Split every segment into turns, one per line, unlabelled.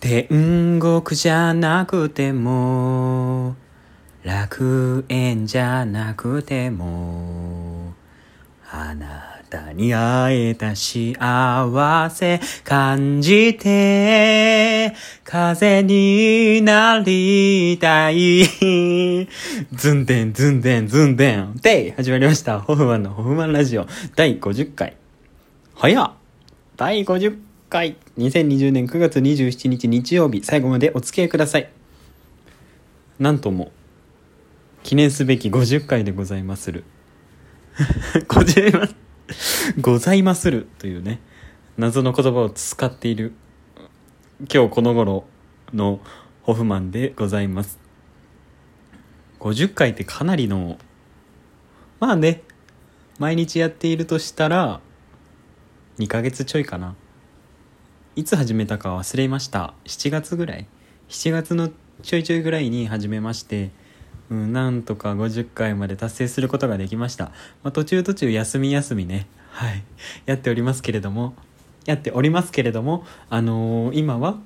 天国じゃなくても楽園じゃなくてもあなたに会えた幸せ感じて風になりたい。ずんでんずんでんずんでんで始まりました。ホフマンのホフマンラジオ。第50回。早っ。第50回回。2020年9月27日日曜日。最後までお付き合いください。なんとも記念すべき50回でございまする。ございまございまするというね謎の言葉を使っている今日この頃のホフマンでございます。50回ってかなりのまあね毎日やっているとしたら2ヶ月ちょいかな。いつ始めたか忘れました7月ぐらい？7月のちょいちょいぐらいに始めましてうん、なんとか50回まで達成することができました。まあ、途中途中休み休みね、はい、やっておりますけれども、やっておりますけれども、あのー、今は、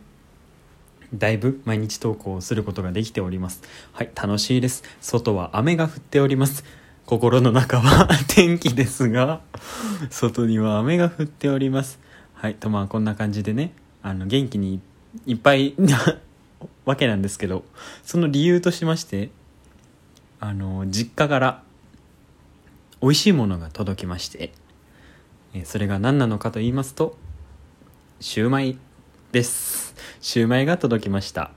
だいぶ毎日投稿することができております。はい、楽しいです。外は雨が降っております。心の中は 天気ですが、外には雨が降っております。はい、とまあこんな感じでね、あの、元気にいっぱいな わけなんですけど、その理由としまして、あの実家から美味しいものが届きましてそれが何なのかと言いますとシューマイです。シューマイが届きました。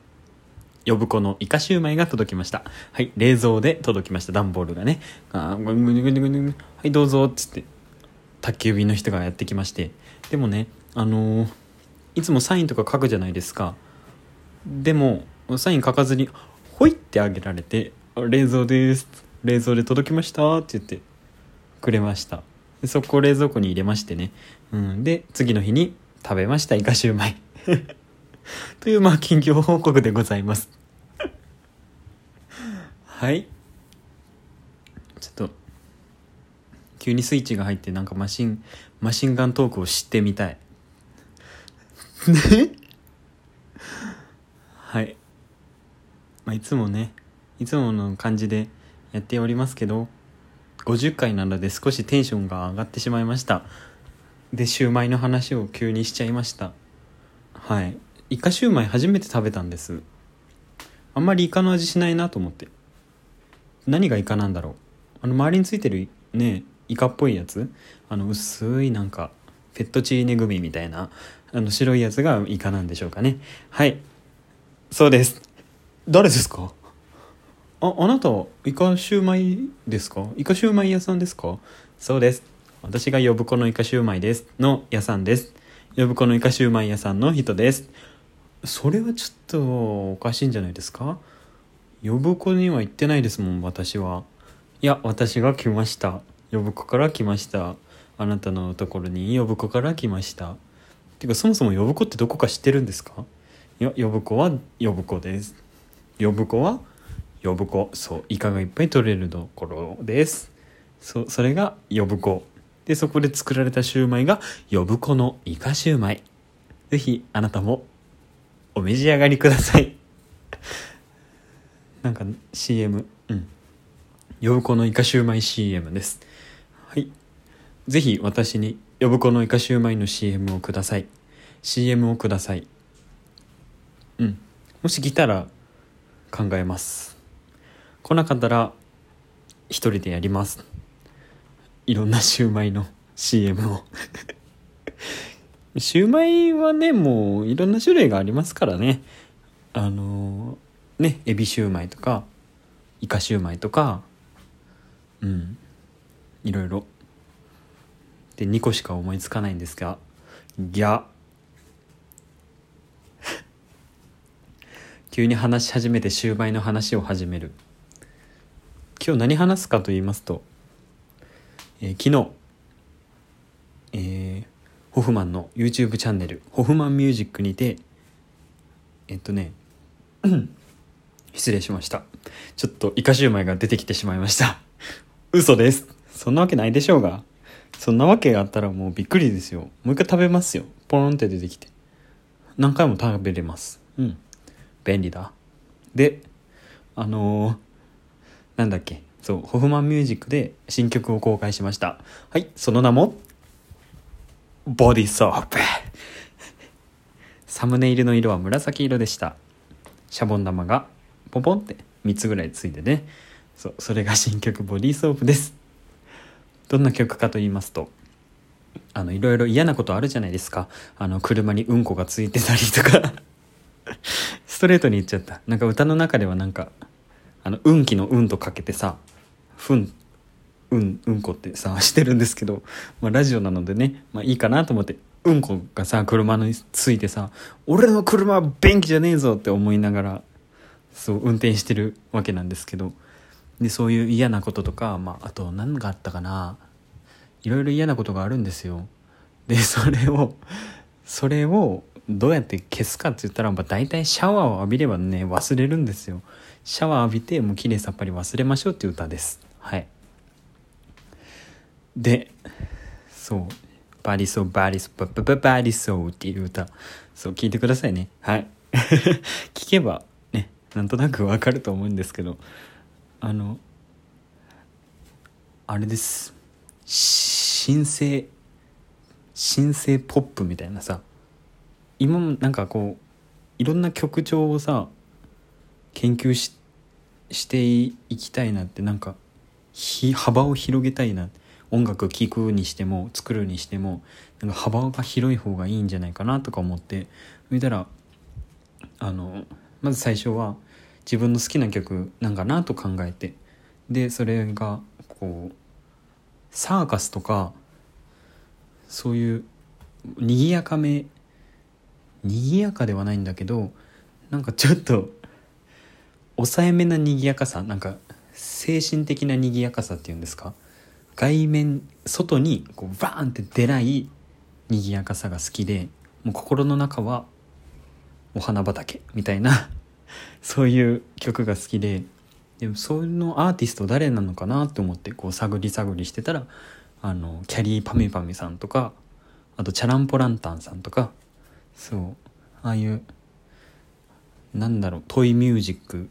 呼子のイカシューマイが届きました。はい冷蔵で届きました。段ボールがね。あはいどうぞっつって。宅急便の人がやってきましてでもねあのー、いつもサインとか書くじゃないですか。でもサイン書かずにほいってあげられて冷蔵です冷蔵で届きましたって言ってくれました。でそこを冷蔵庫に入れましてね、うん、で次の日に食べましたイカシューマイ。というまあ近況報告でございます。はい。ちょっと急にスイッチが入ってなんかマシンマシンガントークを知ってみたい。ね？はい。まあいつもねいつもの感じでやっておりますけど50回なので少しテンションが上がってしまいました。でシューマイの話を急にしちゃいました。はい。イカシューマイ初めて食べたんです。あんまりイカの味しないなと思って。何がイカなんだろう。あの周りについてるねイカっぽいやつ？あの薄いなんかフェットチーネグミみたいなあの白いやつがイカなんでしょうかねはいそうです誰ですか？あ、あなた、イカシューマイですか？イカシューマイ屋さんですか？そうです。私が呼ぶ子のイカシューマイです。の屋さんです。呼子のイカシューマイ屋さんの人です。それはちょっとおかしいんじゃないですか？呼子には行ってないですもん、私は。いや、私が来ました。呼ぶ子から来ました。あなたのところに。呼ぶ子から来ました。てか、そもそも呼ぶ子ってどこか知ってるんですか？いや、呼子は呼ぶ子です。呼ぶ子は呼ぶ子。そうイカがいっぱい取れるところです。そそれが呼ぶ子。でそこで作られたシューマイが呼ぶ子のイカシューマイ。ぜひあなたもお召し上がりください。なんか CM うん。呼ぶ子のイカシューマイ CM です。はい。ぜひ私に呼子のイカシューマイの CM をください。CM をください。うん。もし来たら考えます。来なかったら一人でやります。いろんなシューマイの CM を。シューマイはねもういろんな種類がありますからね。あのー、ねエビシューマイとかイカシューマイとか。うん。いろいろで2個しか思いつかないんですがギャ。急に話し始めてシューマイの話を始める。今日何話すかと言いますと、えー、昨日、えー、ホフマンの YouTube チャンネルホフマンミュージックにてえっとね 失礼しました。ちょっとイカシューマイが出てきてしまいました。嘘です。そんなわけないでしょうがそんなわけがあったらもうびっくりですよ。もう一回食べますよ。ポロンって出てきて。何回も食べれます。うん。便利だ。であのー、なんだっけ。そうホフマンミュージックで新曲を公開しました。はいその名もボディソープ。サムネイルの色は紫色でした。シャボン玉がポポンって3つぐらいついてね。そうそれが新曲ボディソープです。どんな曲かと言いますとあのいろいろ嫌なことあるじゃないですか。あの車にうんこがついてたりとか。ストレートに言っちゃった。なんか歌の中ではなんかあの運気の運とかけてさふんうんうんこってさ してるんですけど、まあ、ラジオなのでね、まあ、いいかなと思ってうんこがさ車についてさ「俺の車は便器じゃねえぞ」って思いながらそう運転してるわけなんですけどでそういう嫌なこととか、まあ、あと何があったかないろいろ嫌なことがあるんですよ。でそれをそれをどうやって消すかって言ったら、まあ、大体シャワーを浴びればね忘れるんですよ。シャワー浴びてもう綺麗さっぱり忘れましょうっていう歌です。はい。でそう「バリソーバリソーババババリソー」っていう歌そう聞いてくださいねはい 聞けばねなんとなくわかると思うんですけどあのあれです。新生新生ポップみたいなさ。今もなんかこういろんな曲調をさ研究ししていきたいなってなんか幅を広げたいな。音楽聴くにしても作るにしてもなんか幅が広い方がいいんじゃないかなとか思って。見たらあのまず最初は自分の好きな曲なんかなと考えて。でそれがこうサーカスとかそういう賑やかめ賑やかではないんだけどなんかちょっと抑えめな賑やかさなんか精神的な賑やかさっていうんですか？外面外にこうバーンって出ない賑やかさが好きでもう心の中はお花畑みたいな そういう曲が好きででもそのアーティスト誰なのかなって思ってこう探り探りしてたらあのきゃりーぱみゅぱみゅさんとかあとチャランポランタンさんとかそうああいうなんだろうトイミュージック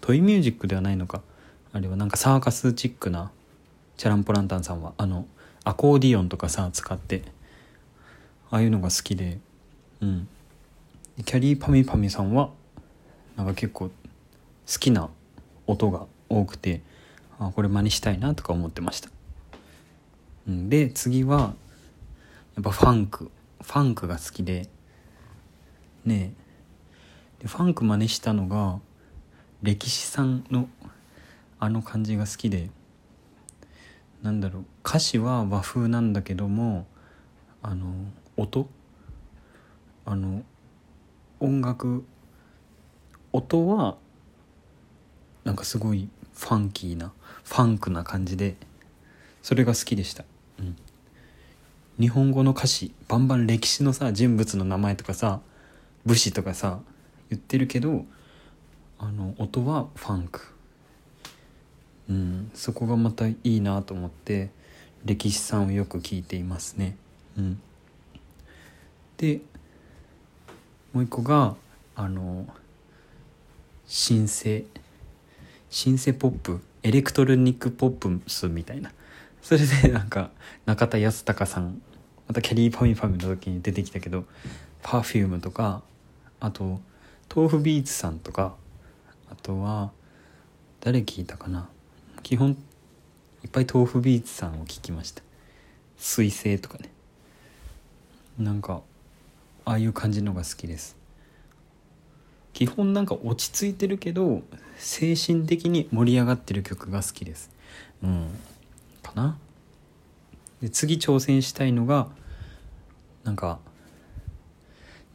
トイミュージックではないのか。あれはなんかサーカスチックなチャランポランタンさんはあのアコーディオンとかさ使ってああいうのが好きでうん。きゃりーぱみゅぱみゅさんはなんか結構好きな音が多くてあこれ真似したいなとか思ってました、うん、で次はやっぱファンクファンクが好きでねでファンク真似したのが歴史さんのあの感じが好きでなんだろう歌詞は和風なんだけどもあの音あの音楽音はなんかすごいファンキーなファンクな感じでそれが好きでした、うん、日本語の歌詞バンバン歴史のさ人物の名前とかさ武士とかさ言ってるけどあの音はファンク。うん。そこがまたいいなと思って歴史さんをよく聞いていますね。うん。でもう一個があの新生シンセポップ。エレクトロニックポップスみたいな。それでなんか中田ヤスタカさん。またきゃりーぱみゅぱみゅの時に出てきたけど Perfume とかあと tofubeats さんとかあとは誰聞いたかな。基本いっぱい豆腐ビーツさんを聞きました。彗星とかね。なんかああいう感じのが好きです。基本なんか落ち着いてるけど精神的に盛り上がってる曲が好きです。うん。かな。で次挑戦したいのがなんか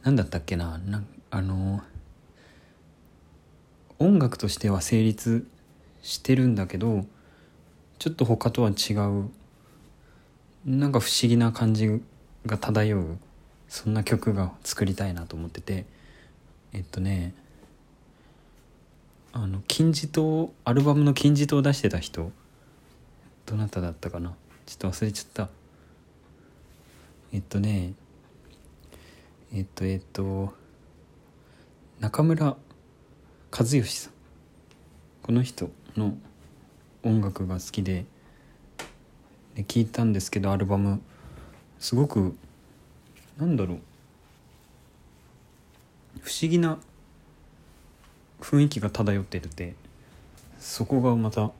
何だったっけな。なあの音楽としては成立してるんだけどちょっと他とは違うなんか不思議な感じが漂うそんな曲が作りたいなと思ってて。えっとねあの金字塔アルバムの金字塔を出してた人どなただったかな？ちょっと忘れちゃった。えっとねえっとえっと中村和義さん。この人の音楽が好きでで聞いたんですけどアルバム。すごくなんだろう。不思議な雰囲気が漂っててそこがまた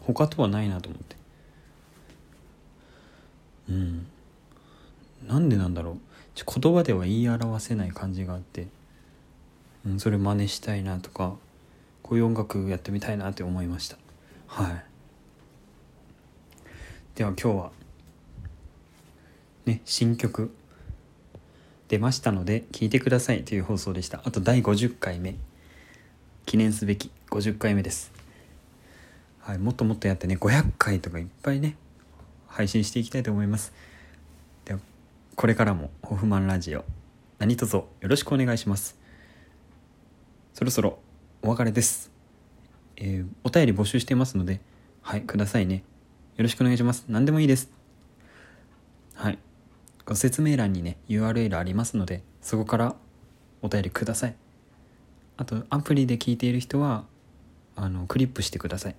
他とはないなと思って。うん。なんでなんだろう。言葉では言い表せない感じがあって、うん、それ真似したいなとかこういう音楽やってみたいなって思いました。はい。では今日はね新曲。出ましたので聴いてください。という放送でした。あと第50回目。記念すべき50回目です。はいもっともっとやってね500回とかいっぱいね配信していきたいと思います。ではこれからもホフマンラジオ何卒よろしくお願いします。そろそろお別れです、えー、お便り募集してますのではいくださいね。よろしくお願いします。何でもいいです。はい。ご説明欄にね URL ありますのでそこからお便りください。あとアプリで聞いている人はあのクリップしてください。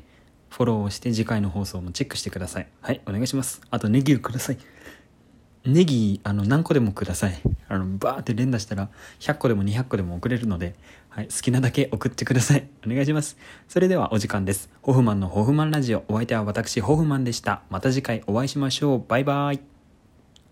フォローをして次回の放送もチェックしてください。はいお願いします。あとネギをください。ネギあの何個でもください。あのバーって連打したら100個でも200個でも送れるので、はい、好きなだけ送ってください。お願いします。それではお時間です。ホフマンのホフマンラジオ。お相手は私ホフマンでした。また次回お会いしましょう。バイバイ。